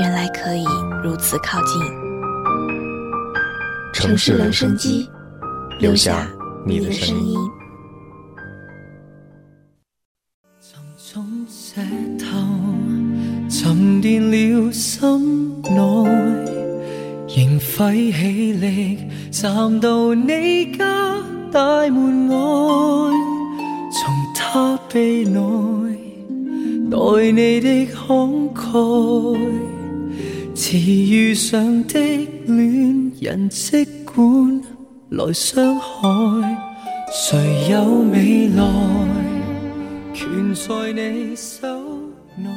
原来可以如此靠近。城市留声机，留下你的声音。沉重石头沉淀了心内，仍费气力站到你家大门外，从他臂内待你的慷慨。迟遇上的恋人，即管来伤害，谁有未来，权在你手内。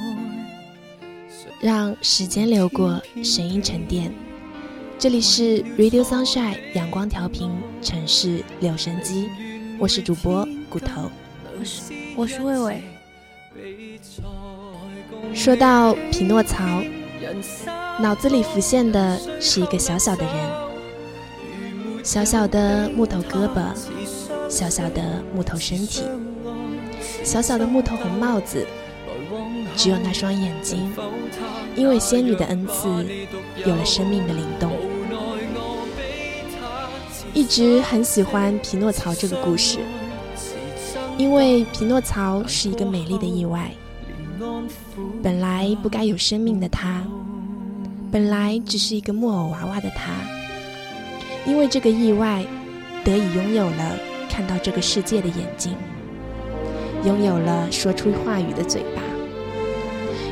让时间流过，声音沉淀。这里是 Radio Sunshine 阳光调频城市留声机，我是主播骨头，我是我是魏魏。说到匹诺曹。脑子里浮现的是一个小小的人，小小的木头胳膊，小小的木头身体，小小的木头红帽子，只有那双眼睛，因为仙女的恩赐，有了生命的灵动。一直很喜欢匹诺曹这个故事，因为匹诺曹是一个美丽的意外。本来不该有生命的他，本来只是一个木偶娃娃的他，因为这个意外，得以拥有了看到这个世界的眼睛，拥有了说出话语的嘴巴，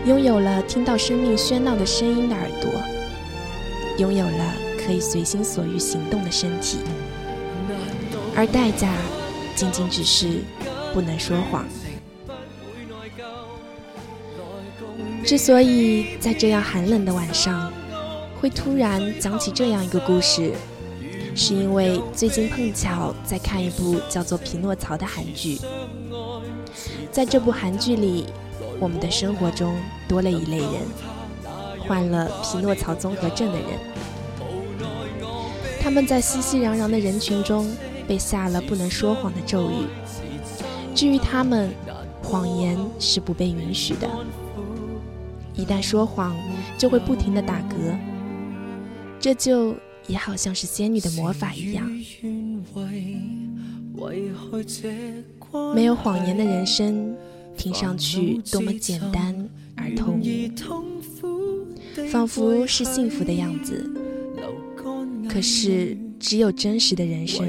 拥有了听到生命喧闹的声音的耳朵，拥有了可以随心所欲行动的身体，而代价，仅仅只是不能说谎。之所以在这样寒冷的晚上，会突然讲起这样一个故事，是因为最近碰巧在看一部叫做《匹诺曹》的韩剧。在这部韩剧里，我们的生活中多了一类人，患了匹诺曹综合症的人。他们在熙熙攘攘的人群中被下了不能说谎的咒语。至于他们，谎言是不被允许的。一旦说谎，就会不停的打嗝，这就也好像是仙女的魔法一样。没有谎言的人生，听上去多么简单而透明，仿佛是幸福的样子。可是，只有真实的人生，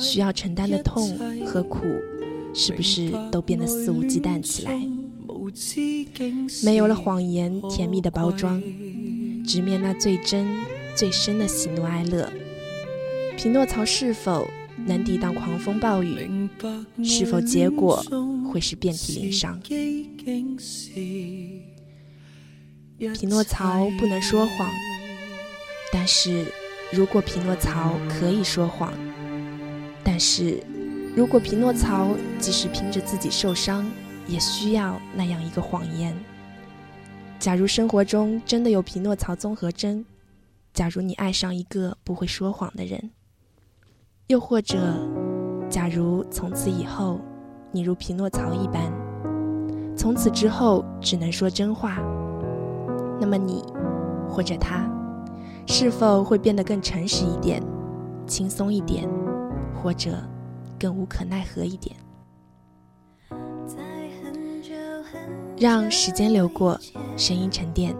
需要承担的痛和苦，是不是都变得肆无忌惮起来？没有了谎言甜蜜的包装，直面那最真最深的喜怒哀乐。匹诺曹是否能抵挡狂风暴雨？是否结果会是遍体鳞伤？匹诺曹不能说谎，但是如果匹诺曹可以说谎，但是如果匹诺曹即使凭着自己受伤。也需要那样一个谎言。假如生活中真的有匹诺曹综合征，假如你爱上一个不会说谎的人，又或者，假如从此以后你如匹诺曹一般，从此之后只能说真话，那么你或者他，是否会变得更诚实一点、轻松一点，或者更无可奈何一点？让时间流过，声音沉淀。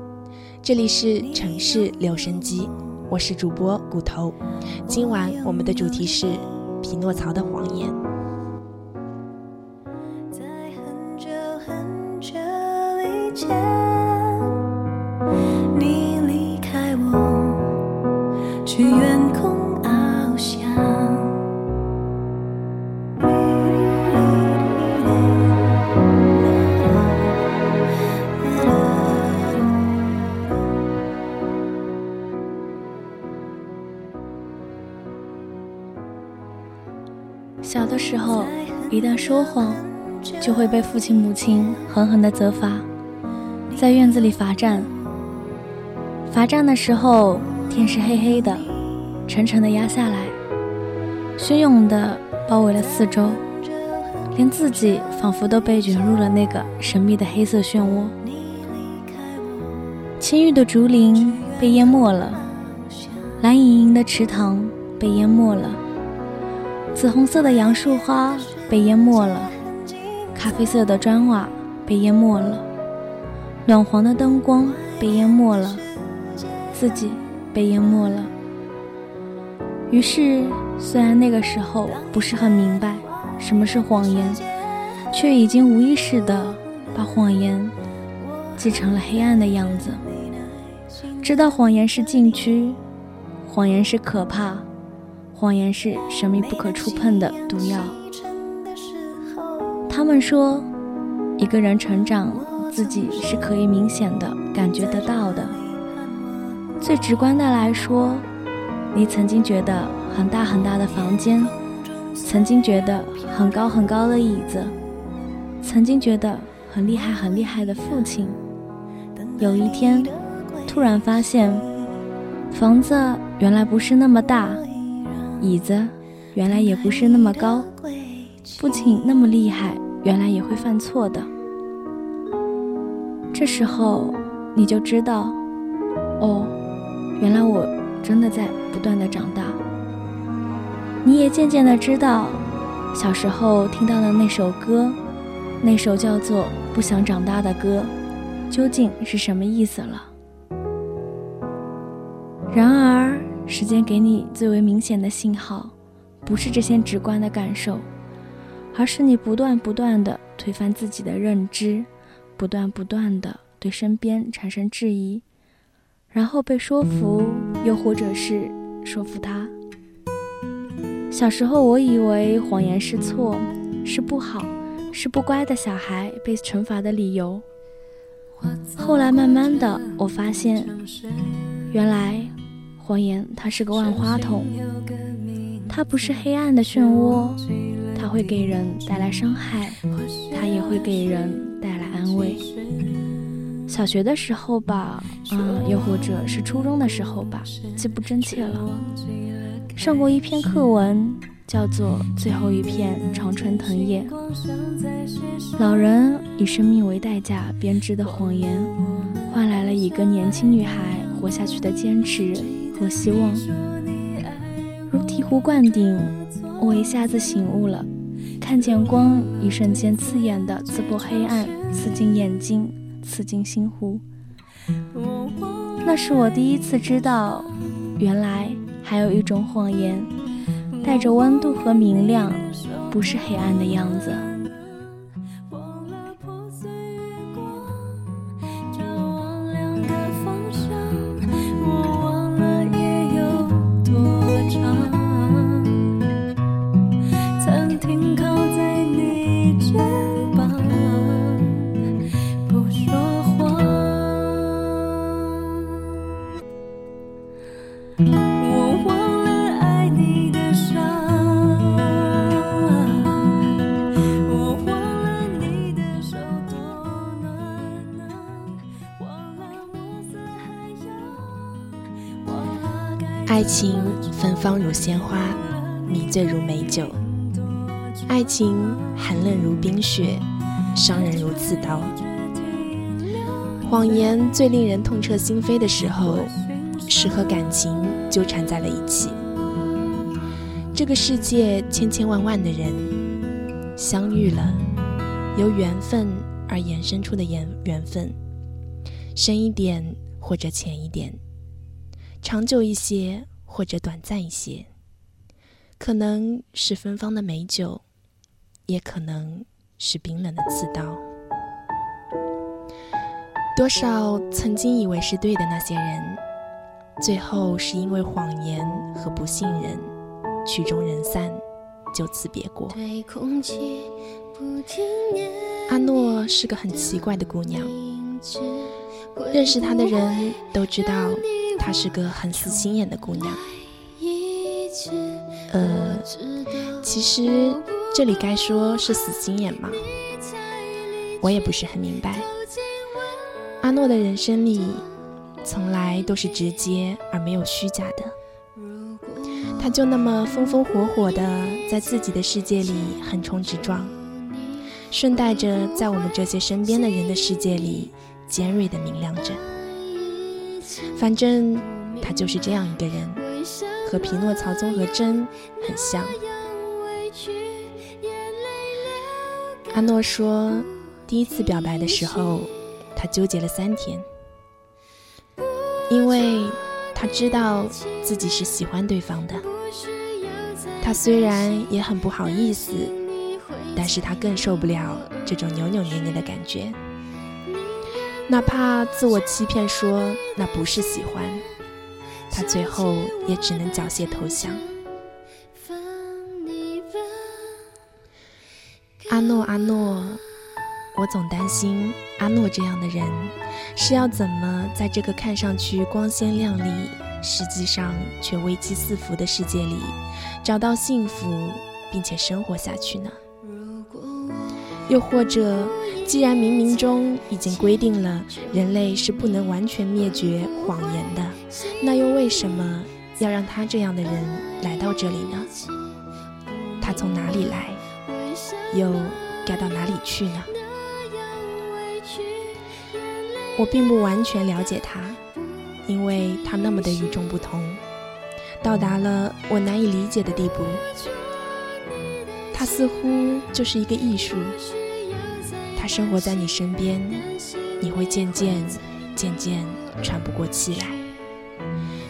这里是城市留声机，我是主播骨头。今晚我们的主题是匹诺曹的谎言。说谎，就会被父亲母亲狠狠的责罚，在院子里罚站。罚站的时候，天是黑黑的，沉沉的压下来，汹涌的包围了四周，连自己仿佛都被卷入了那个神秘的黑色漩涡。青玉的竹林被淹没了，蓝盈盈的池塘被淹没了。紫红色的杨树花被淹没了，咖啡色的砖瓦被淹没了，暖黄的灯光被淹没了，自己被淹没了。于是，虽然那个时候不是很明白什么是谎言，却已经无意识的把谎言记成了黑暗的样子。知道谎言是禁区，谎言是可怕。谎言是神秘不可触碰的毒药。他们说，一个人成长，自己是可以明显的感觉得到的。最直观的来说，你曾经觉得很大很大的房间，曾经觉得很高很高的椅子，曾经觉得很厉害很厉害的父亲，有一天，突然发现，房子原来不是那么大。椅子原来也不是那么高，父亲那么厉害，原来也会犯错的。这时候你就知道，哦，原来我真的在不断的长大。你也渐渐的知道，小时候听到的那首歌，那首叫做《不想长大》的歌，究竟是什么意思了。然而。时间给你最为明显的信号，不是这些直观的感受，而是你不断不断的推翻自己的认知，不断不断的对身边产生质疑，然后被说服，又或者是说服他。小时候我以为谎言是错，是不好，是不乖的小孩被惩罚的理由。后来慢慢的，我发现，原来。谎言，它是个万花筒，它不是黑暗的漩涡，它会给人带来伤害，它也会给人带来安慰。小学的时候吧，嗯，又或者是初中的时候吧，记不真切了。上过一篇课文，叫做《最后一片常春藤叶》，老人以生命为代价编织的谎言，换来了一个年轻女孩活下去的坚持。和希望，如醍醐灌顶，我一下子醒悟了，看见光，一瞬间刺眼的刺破黑暗，刺进眼睛，刺进心湖。那是我第一次知道，原来还有一种谎言，带着温度和明亮，不是黑暗的样子。妆如鲜花，迷醉如美酒；爱情寒冷如冰雪，伤人如刺刀。谎言最令人痛彻心扉的时候，是和感情纠缠在了一起。这个世界千千万万的人相遇了，由缘分而延伸出的缘缘分，深一点。或者浅一点，长久一些或者短暂一些，可能是芬芳的美酒，也可能是冰冷的刺刀。多少曾经以为是对的那些人，最后是因为谎言和不信任，曲终人散，就此别过。阿诺是个很奇怪的姑娘，认识她的人都知道，她是个很死心眼的姑娘。呃，其实这里该说是死心眼吗？我也不是很明白。阿诺的人生里，从来都是直接而没有虚假的。他就那么风风火火的在自己的世界里横冲直撞，顺带着在我们这些身边的人的世界里尖锐的明亮着。反正他就是这样一个人，和匹诺曹综合征很像。阿诺说，第一次表白的时候。他纠结了三天，因为他知道自己是喜欢对方的。他虽然也很不好意思，但是他更受不了这种扭扭捏捏的感觉。哪怕自我欺骗说那不是喜欢，他最后也只能缴械投降。阿诺，阿诺。我总担心阿诺这样的人是要怎么在这个看上去光鲜亮丽，实际上却危机四伏的世界里找到幸福，并且生活下去呢？又或者，既然冥冥中已经规定了人类是不能完全灭绝谎言的，那又为什么要让他这样的人来到这里呢？他从哪里来，又该到哪里去呢？我并不完全了解他，因为他那么的与众不同，到达了我难以理解的地步。他似乎就是一个艺术，他生活在你身边，你会渐渐、渐渐喘不过气来。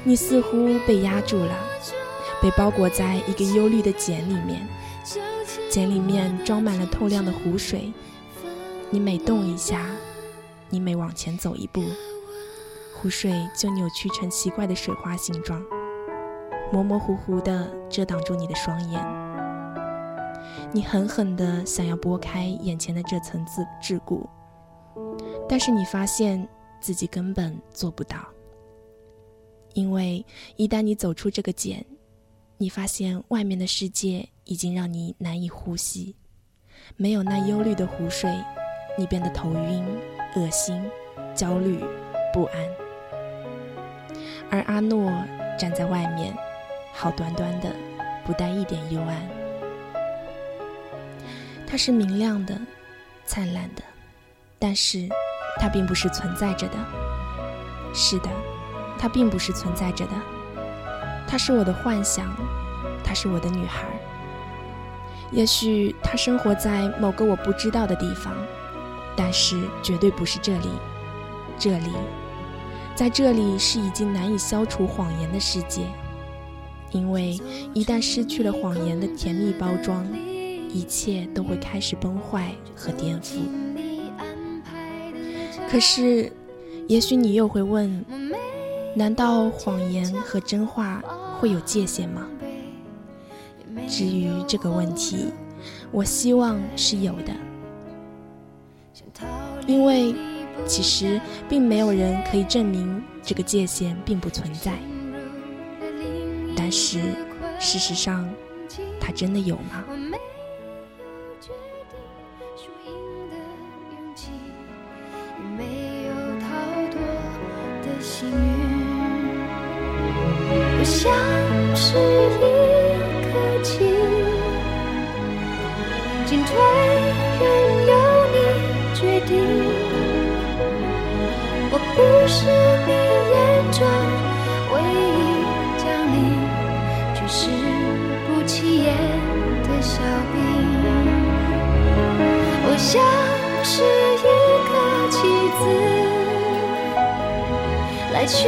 你似乎被压住了，被包裹在一个幽绿的茧里面，茧里面装满了透亮的湖水，你每动一下。你每往前走一步，湖水就扭曲成奇怪的水花形状，模模糊糊地遮挡住你的双眼。你狠狠地想要拨开眼前的这层自桎梏，但是你发现自己根本做不到，因为一旦你走出这个茧，你发现外面的世界已经让你难以呼吸，没有那幽绿的湖水，你变得头晕。恶心、焦虑、不安，而阿诺站在外面，好端端的，不带一点幽暗。它是明亮的、灿烂的，但是它并不是存在着的。是的，它并不是存在着的。它是我的幻想，她是我的女孩。也许她生活在某个我不知道的地方。但是绝对不是这里，这里，在这里是已经难以消除谎言的世界，因为一旦失去了谎言的甜蜜包装，一切都会开始崩坏和颠覆。可是，也许你又会问：难道谎言和真话会有界限吗？至于这个问题，我希望是有的。因为其实并没有人可以证明这个界限并不存在，但是事实上，它真的有吗？是一颗棋，进退任由你决定。我不是你眼中唯一将领，却是不起眼的小兵。我像是一个棋子，来去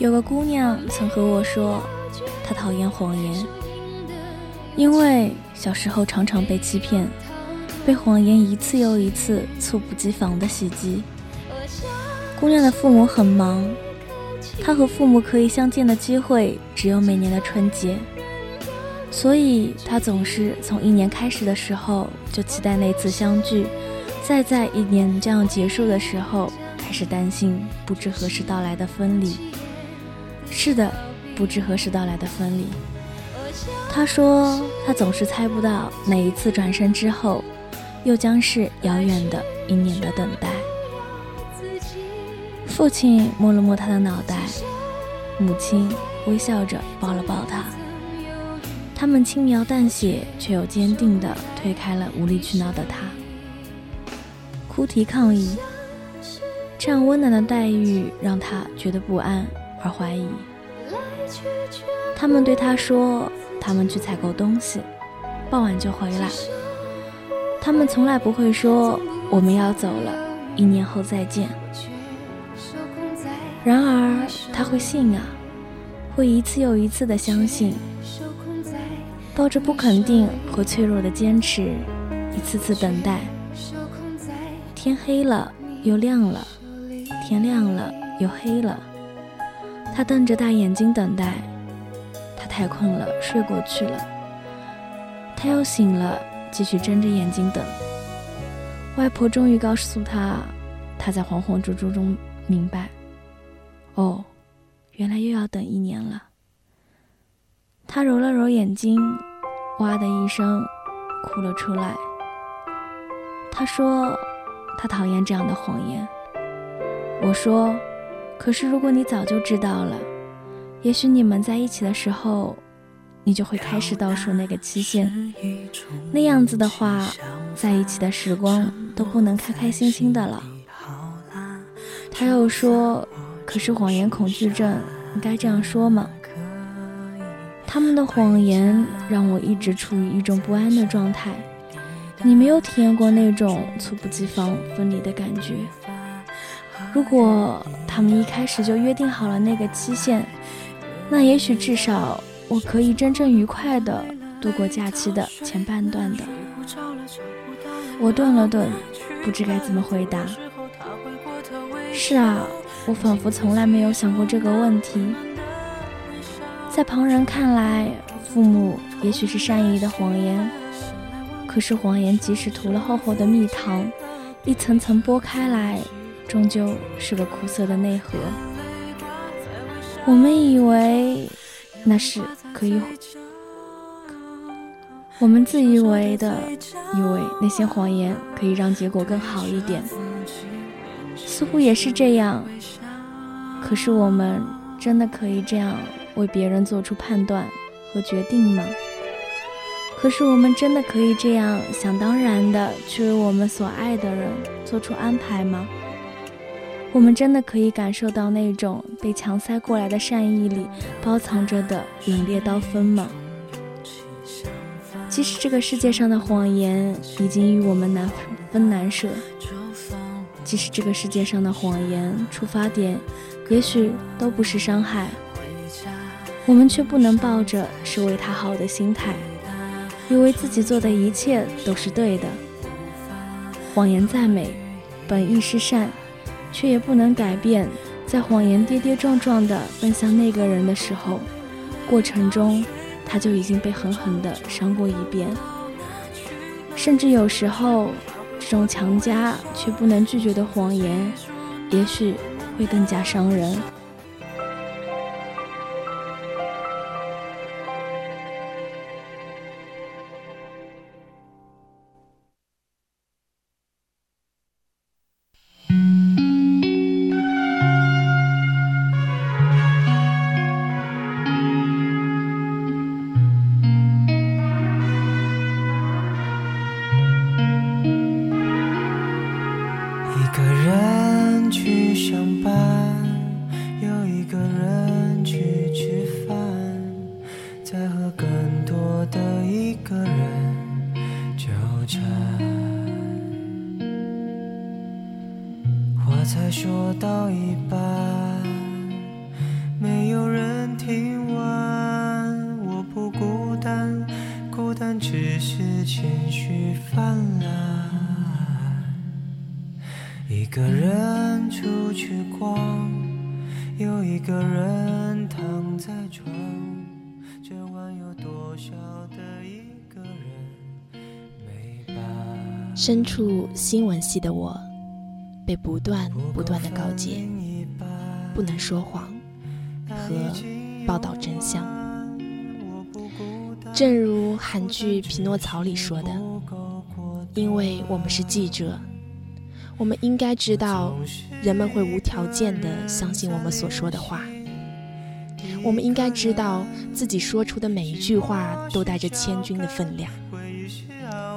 有个姑娘曾和我说，她讨厌谎言，因为小时候常常被欺骗，被谎言一次又一次猝不及防的袭击。姑娘的父母很忙，她和父母可以相见的机会只有每年的春节，所以她总是从一年开始的时候就期待那次相聚，再在一年将要结束的时候开始担心不知何时到来的分离。是的，不知何时到来的分离。他说，他总是猜不到哪一次转身之后，又将是遥远的一年的等待。父亲摸了摸他的脑袋，母亲微笑着抱了抱他。他们轻描淡写却又坚定地推开了无理取闹的他，哭啼抗议。这样温暖的待遇让他觉得不安。而怀疑，他们对他说：“他们去采购东西，傍晚就回来。”他们从来不会说：“我们要走了，一年后再见。”然而他会信啊，会一次又一次的相信，抱着不肯定和脆弱的坚持，一次次等待。天黑了又亮了，天亮了又黑了。他瞪着大眼睛等待，他太困了，睡过去了。他又醒了，继续睁着眼睛等。外婆终于告诉他，他在恍恍惚惚中明白，哦，原来又要等一年了。他揉了揉眼睛，哇的一声，哭了出来。他说，他讨厌这样的谎言。我说。可是，如果你早就知道了，也许你们在一起的时候，你就会开始倒数那个期限。那样子的话，在一起的时光都不能开开心心的了。他又说：“可是谎言恐惧症，你该这样说吗？”他们的谎言让我一直处于一种不安的状态。你没有体验过那种猝不及防分离的感觉。如果他们一开始就约定好了那个期限，那也许至少我可以真正愉快的度过假期的前半段的。我顿了顿，不知该怎么回答。是啊，我仿佛从来没有想过这个问题。在旁人看来，父母也许是善意的谎言，可是谎言即使涂了厚厚的蜜糖，一层层剥开来。终究是个苦涩的内核。我们以为那是可以，我们自以为的以为那些谎言可以让结果更好一点，似乎也是这样。可是我们真的可以这样为别人做出判断和决定吗？可是我们真的可以这样想当然的去为我们所爱的人做出安排吗？我们真的可以感受到那种被强塞过来的善意里包藏着的冷冽刀锋吗？即使这个世界上的谎言已经与我们难分难舍，即使这个世界上的谎言出发点也许都不是伤害，我们却不能抱着是为他好的心态，以为自己做的一切都是对的。谎言再美，本意是善。却也不能改变，在谎言跌跌撞撞地奔向那个人的时候，过程中他就已经被狠狠地伤过一遍。甚至有时候，这种强加却不能拒绝的谎言，也许会更加伤人。身处新闻系的我，被不断不断的告诫，不能说谎和报道真相。正如韩剧《匹诺曹》里说的，因为我们是记者。我们应该知道，人们会无条件的相信我们所说的话。我们应该知道，自己说出的每一句话都带着千钧的分量。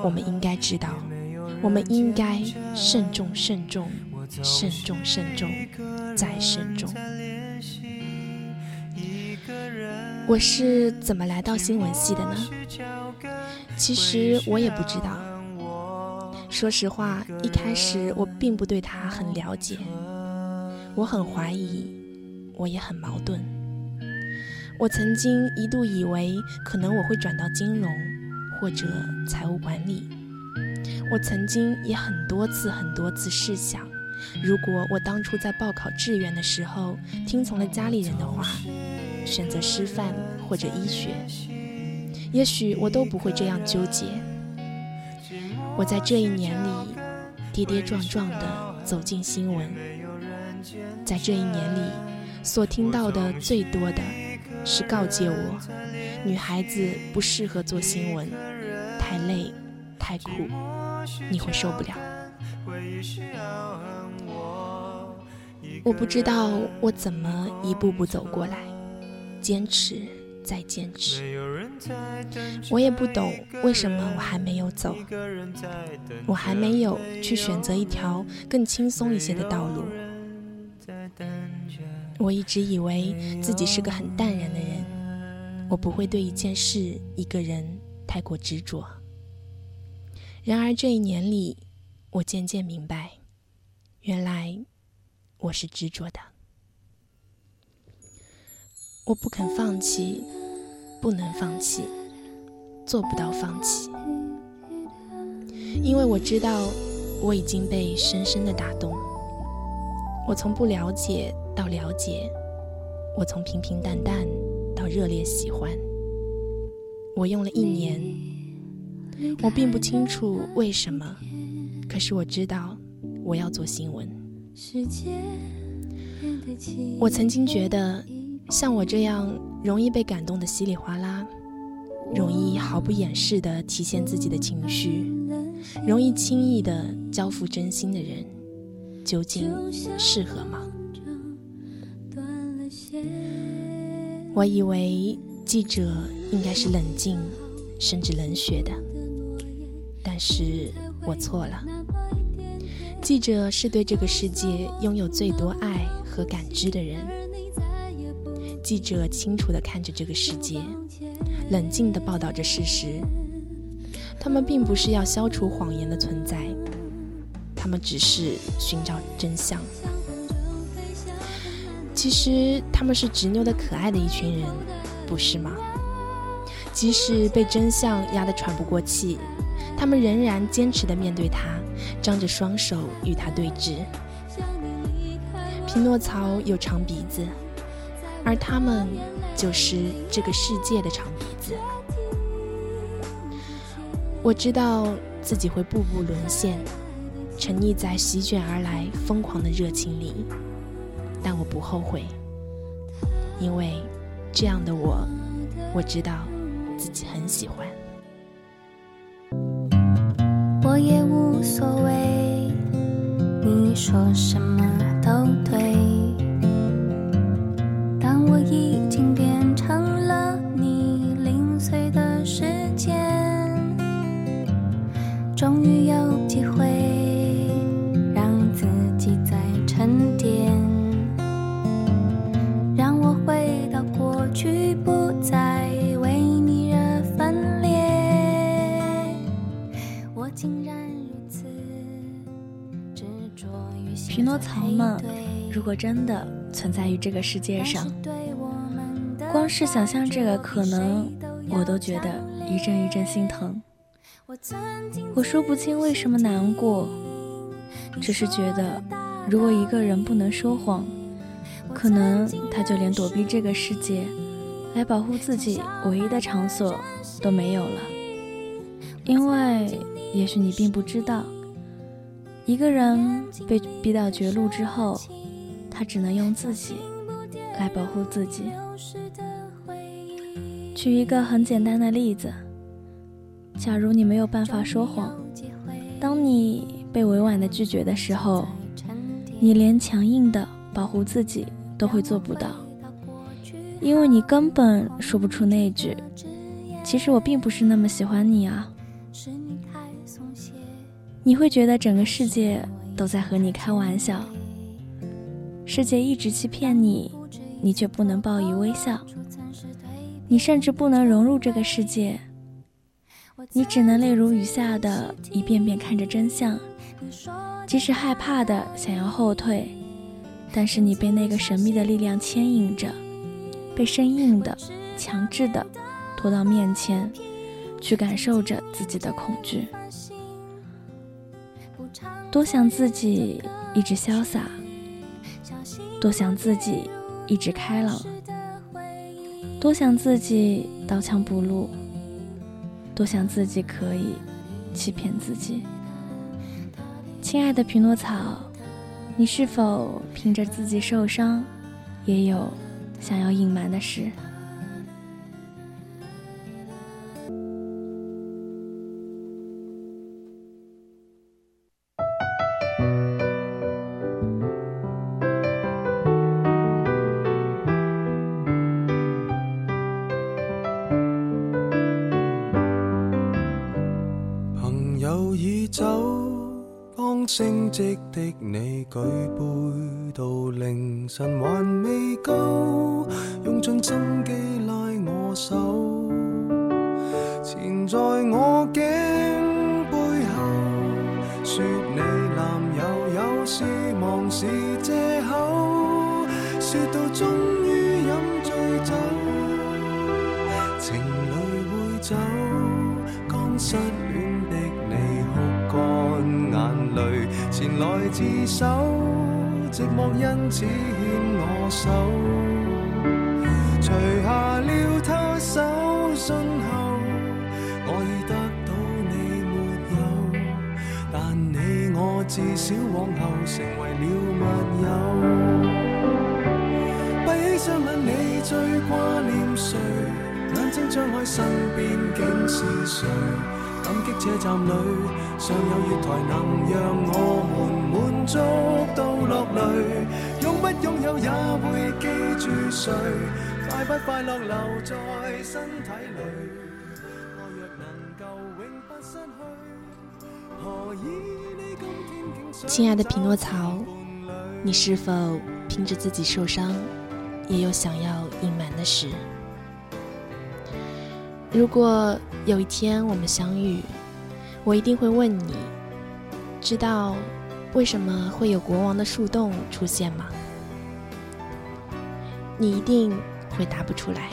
我们应该知道，我们应该慎重、慎重、慎重、慎重，再慎重。我是怎么来到新闻系的呢？其实我也不知道。说实话，一开始我并不对他很了解，我很怀疑，我也很矛盾。我曾经一度以为可能我会转到金融或者财务管理。我曾经也很多次很多次试想，如果我当初在报考志愿的时候听从了家里人的话，选择师范或者医学，也许我都不会这样纠结。我在这一年里跌跌撞撞地走进新闻，在这一年里所听到的最多的是告诫我：女孩子不适合做新闻，太累，太苦，你会受不了。我不知道我怎么一步步走过来，坚持。再坚持，我也不懂为什么我还没有走，我还没有去选择一条更轻松一些的道路。我一直以为自己是个很淡然的人，我不会对一件事、一个人太过执着。然而这一年里，我渐渐明白，原来我是执着的。我不肯放弃，不能放弃，做不到放弃，因为我知道我已经被深深的打动。我从不了解到了解，我从平平淡淡到热烈喜欢。我用了一年，我并不清楚为什么，可是我知道我要做新闻。我曾经觉得。像我这样容易被感动的稀里哗啦，容易毫不掩饰地体现自己的情绪，容易轻易地交付真心的人，究竟适合吗？我以为记者应该是冷静，甚至冷血的，但是我错了。记者是对这个世界拥有最多爱和感知的人。记者清楚地看着这个世界，冷静地报道着事实。他们并不是要消除谎言的存在，他们只是寻找真相。其实他们是执拗的可爱的一群人，不是吗？即使被真相压得喘不过气，他们仍然坚持地面对他，张着双手与他对峙。匹诺曹有长鼻子。而他们就是这个世界的长鼻子。我知道自己会步步沦陷，沉溺在席卷而来疯狂的热情里，但我不后悔，因为这样的我，我知道自己很喜欢。说什么都对。裂。我竟然如此执着于。匹诺曹呢？如果真的存在于这个世界上，光是想象这个可能，我都觉得一阵一阵心疼。我说不清为什么难过，只是觉得，如果一个人不能说谎，可能他就连躲避这个世界，来保护自己唯一的场所都没有了。因为，也许你并不知道。一个人被逼到绝路之后，他只能用自己来保护自己。举一个很简单的例子：假如你没有办法说谎，当你被委婉的拒绝的时候，你连强硬的保护自己都会做不到，因为你根本说不出那句“其实我并不是那么喜欢你啊”。你会觉得整个世界都在和你开玩笑，世界一直欺骗你，你却不能报以微笑。你甚至不能融入这个世界，你只能泪如雨下的一遍遍看着真相，即使害怕的想要后退，但是你被那个神秘的力量牵引着，被生硬的、强制的拖到面前，去感受着自己的恐惧。多想自己一直潇洒，多想自己一直开朗，多想自己刀枪不入，多想自己可以欺骗自己。亲爱的匹诺曹，你是否凭着自己受伤，也有想要隐瞒的事？迹的你举杯到凌晨还自首，寂寞因此牵我手，除下了他手信后，我已得到你没有，但你我至少往后成为了密友。闭起双眼，你最挂念谁？眼睛张开，身边竟是谁？感激车站里尚有月台，能让我们满足到落泪。拥不拥有也会记住谁？快不快乐留在身体里。我若能够永不失去，何以你今天竟亲爱的匹诺曹，你是否凭着自己受伤，也有想要隐瞒的事？如果有一天我们相遇，我一定会问你：知道为什么会有国王的树洞出现吗？你一定会答不出来。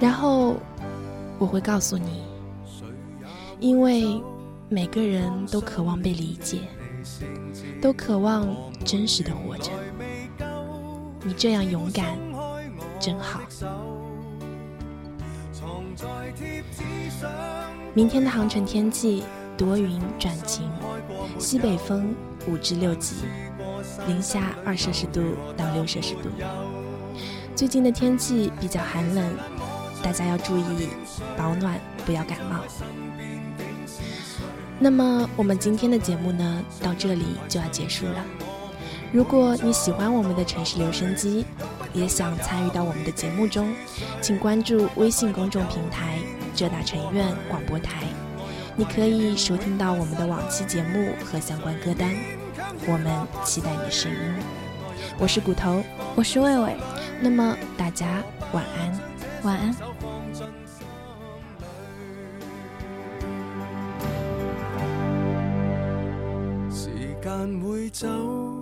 然后我会告诉你，因为每个人都渴望被理解，都渴望真实的活着。你这样勇敢，真好。明天的航程天气多云转晴，西北风五至六级，零下二摄氏度到六摄氏度。最近的天气比较寒冷，大家要注意保暖，不要感冒。那么我们今天的节目呢，到这里就要结束了。如果你喜欢我们的城市留声机，也想参与到我们的节目中，请关注微信公众平台。浙大城院广播台，你可以收听到我们的往期节目和相关歌单。我们期待你的声音。我是骨头，我是魏魏。那么大家晚安，晚安。时间会走。